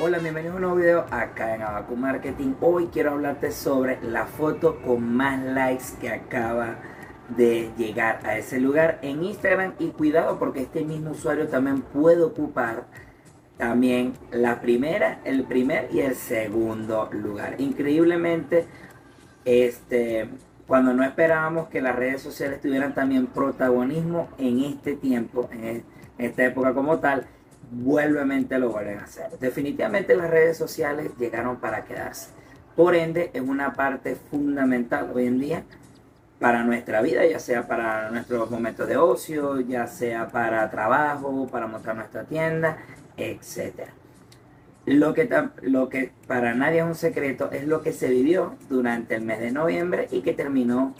Hola, bienvenidos a un nuevo video acá en Abacu Marketing. Hoy quiero hablarte sobre la foto con más likes que acaba de llegar a ese lugar en Instagram. Y cuidado porque este mismo usuario también puede ocupar también la primera, el primer y el segundo lugar. Increíblemente, este, cuando no esperábamos que las redes sociales tuvieran también protagonismo en este tiempo, en esta época como tal, vuelvemente lo vuelven a hacer. Definitivamente las redes sociales llegaron para quedarse. Por ende, es una parte fundamental hoy en día para nuestra vida, ya sea para nuestros momentos de ocio, ya sea para trabajo, para montar nuestra tienda, etc. Lo que, lo que para nadie es un secreto es lo que se vivió durante el mes de noviembre y que terminó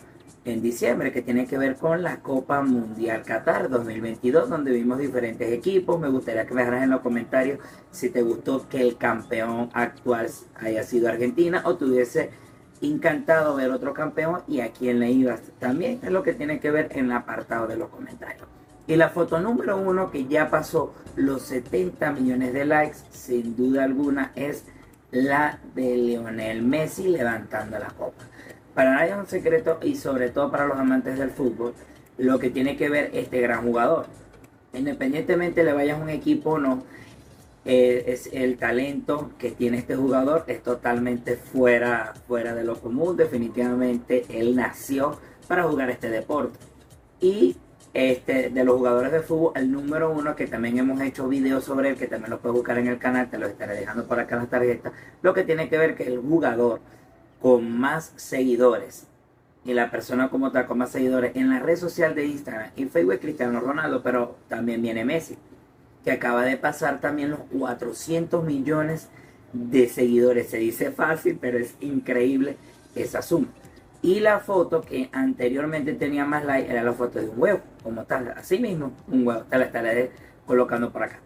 en diciembre, que tiene que ver con la Copa Mundial Qatar 2022, donde vimos diferentes equipos. Me gustaría que me dejaras en los comentarios si te gustó que el campeón actual haya sido Argentina o te hubiese encantado ver otro campeón y a quién le ibas. También es lo que tiene que ver en el apartado de los comentarios. Y la foto número uno que ya pasó los 70 millones de likes, sin duda alguna, es la de Lionel Messi levantando la copa. Para nadie es un secreto y sobre todo para los amantes del fútbol, lo que tiene que ver este gran jugador. Independientemente le vayas a un equipo o no, eh, es el talento que tiene este jugador es totalmente fuera, fuera de lo común. Definitivamente él nació para jugar este deporte. Y este, de los jugadores de fútbol, el número uno, que también hemos hecho videos sobre él, que también lo puedes buscar en el canal, te lo estaré dejando por acá en la tarjeta, lo que tiene que ver que el jugador con más seguidores y la persona como tal con más seguidores en la red social de Instagram y Facebook Cristiano Ronaldo, pero también viene Messi, que acaba de pasar también los 400 millones de seguidores. Se dice fácil, pero es increíble esa suma. Y la foto que anteriormente tenía más like era la foto de un huevo, como tal, así mismo, un huevo. Te la estaré colocando por acá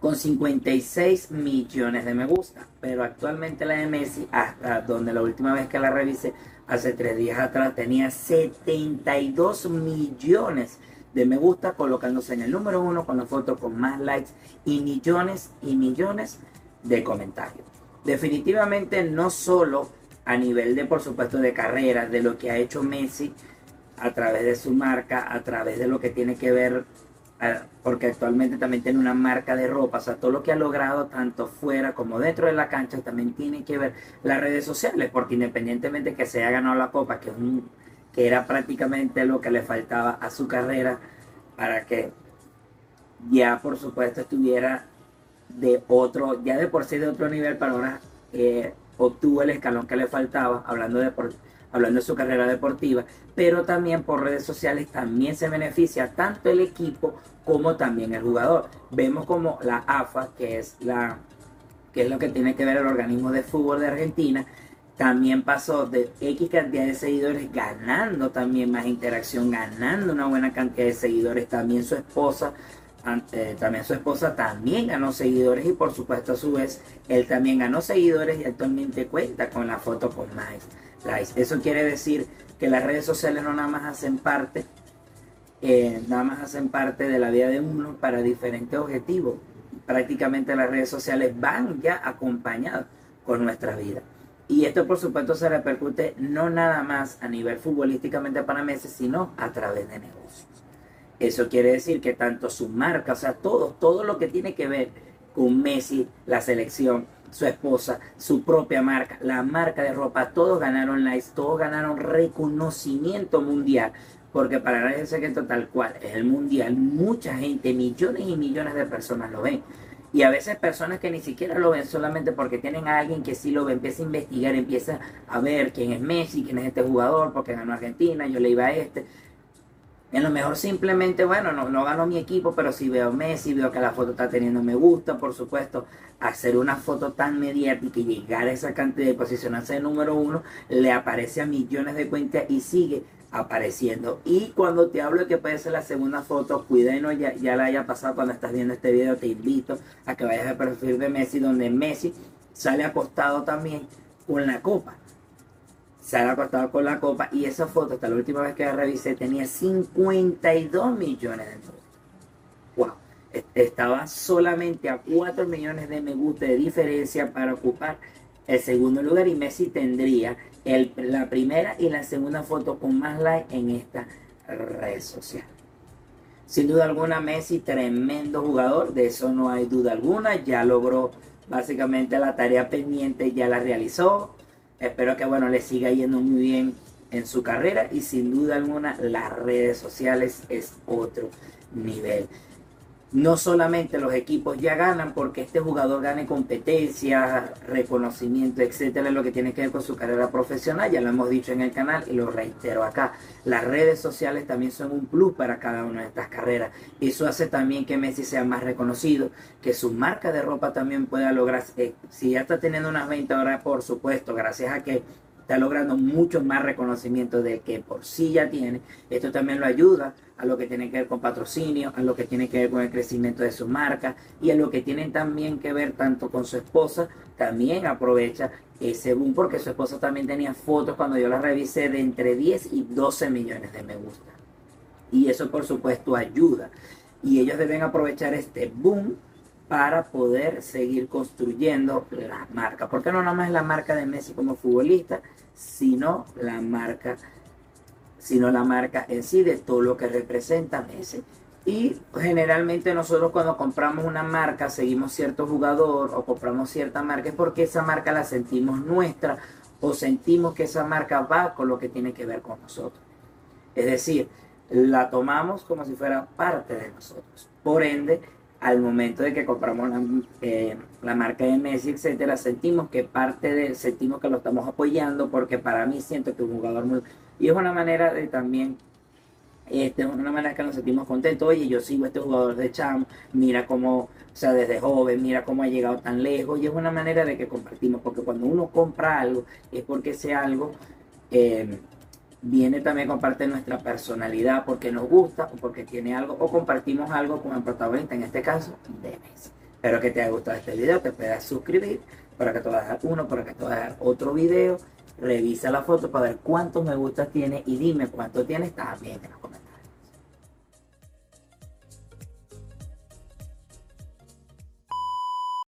con 56 millones de me gusta. Pero actualmente la de Messi, hasta donde la última vez que la revisé, hace tres días atrás, tenía 72 millones de me gusta, colocándose en el número uno con la foto con más likes y millones y millones de comentarios. Definitivamente no solo a nivel de, por supuesto, de carrera, de lo que ha hecho Messi a través de su marca, a través de lo que tiene que ver porque actualmente también tiene una marca de ropa, o sea, todo lo que ha logrado tanto fuera como dentro de la cancha también tiene que ver las redes sociales, porque independientemente que se haya ganado la copa, que, que era prácticamente lo que le faltaba a su carrera para que ya por supuesto estuviera de otro, ya de por sí de otro nivel, para ahora eh, obtuvo el escalón que le faltaba, hablando de por hablando de su carrera deportiva, pero también por redes sociales también se beneficia tanto el equipo como también el jugador. Vemos como la AFA, que es la que es lo que tiene que ver el organismo de fútbol de Argentina, también pasó de X cantidad de seguidores ganando también más interacción, ganando una buena cantidad de seguidores, también su esposa eh, también su esposa también ganó seguidores y por supuesto a su vez él también ganó seguidores y actualmente cuenta con la foto con más Eso quiere decir que las redes sociales no nada más hacen parte, eh, nada más hacen parte de la vida de uno para diferentes objetivos. Prácticamente las redes sociales van ya acompañadas con nuestra vida. Y esto por supuesto se repercute no nada más a nivel futbolísticamente para meses, sino a través de negocios. Eso quiere decir que tanto su marca, o sea, todo, todo lo que tiene que ver con Messi, la selección, su esposa, su propia marca, la marca de ropa, todos ganaron likes, todos ganaron reconocimiento mundial. Porque para nadie es secreto tal cual es el mundial, mucha gente, millones y millones de personas lo ven. Y a veces personas que ni siquiera lo ven solamente porque tienen a alguien que sí lo ve, empieza a investigar, empieza a ver quién es Messi, quién es este jugador, porque ganó Argentina, yo le iba a este. En lo mejor simplemente, bueno, no, no ganó mi equipo, pero si veo Messi, veo que la foto está teniendo me gusta, por supuesto, hacer una foto tan mediática y llegar a esa cantidad de posicionarse de número uno, le aparece a millones de cuentas y sigue apareciendo. Y cuando te hablo de que puede ser la segunda foto, cuídenos, ya, ya la haya pasado cuando estás viendo este video, te invito a que vayas al perfil de Messi, donde Messi sale acostado también con la copa se ha acostado con la copa y esa foto, hasta la última vez que la revisé, tenía 52 millones de dólares. ¡Wow! estaba solamente a 4 millones de me gusta de diferencia para ocupar el segundo lugar y Messi tendría el, la primera y la segunda foto con más like en esta red social. Sin duda alguna Messi tremendo jugador, de eso no hay duda alguna, ya logró básicamente la tarea pendiente, ya la realizó. Espero que bueno le siga yendo muy bien en su carrera y sin duda alguna las redes sociales es otro nivel no solamente los equipos ya ganan porque este jugador gane competencia, reconocimiento, etcétera, lo que tiene que ver con su carrera profesional, ya lo hemos dicho en el canal y lo reitero acá. Las redes sociales también son un plus para cada una de estas carreras. Eso hace también que Messi sea más reconocido, que su marca de ropa también pueda lograr, eh, si ya está teniendo unas 20 horas, por supuesto, gracias a que está logrando mucho más reconocimiento del que por sí ya tiene. Esto también lo ayuda a lo que tiene que ver con patrocinio, a lo que tiene que ver con el crecimiento de su marca y a lo que tiene también que ver tanto con su esposa. También aprovecha ese boom porque su esposa también tenía fotos cuando yo las revisé de entre 10 y 12 millones de me gusta. Y eso por supuesto ayuda. Y ellos deben aprovechar este boom para poder seguir construyendo la marca. Porque no nada más la marca de Messi como futbolista, sino la marca, sino la marca en sí de todo lo que representa Messi. Y generalmente nosotros cuando compramos una marca, seguimos cierto jugador o compramos cierta marca, es porque esa marca la sentimos nuestra o sentimos que esa marca va con lo que tiene que ver con nosotros. Es decir, la tomamos como si fuera parte de nosotros. Por ende, al momento de que compramos la, eh, la, marca de Messi, etcétera, sentimos que parte de, sentimos que lo estamos apoyando porque para mí siento que un jugador muy... Y es una manera de también, este, es una manera que nos sentimos contentos, oye, yo sigo a este jugador de Cham, mira cómo, o sea, desde joven, mira cómo ha llegado tan lejos, y es una manera de que compartimos, porque cuando uno compra algo, es porque sea algo... Eh, viene también con parte nuestra personalidad porque nos gusta o porque tiene algo o compartimos algo con el protagonista, en este caso de Messi. Espero que te haya gustado este video, te puedas suscribir para que te vayas a uno, para que te vayas a otro video. Revisa la foto para ver cuántos me gustas tiene y dime cuánto tienes también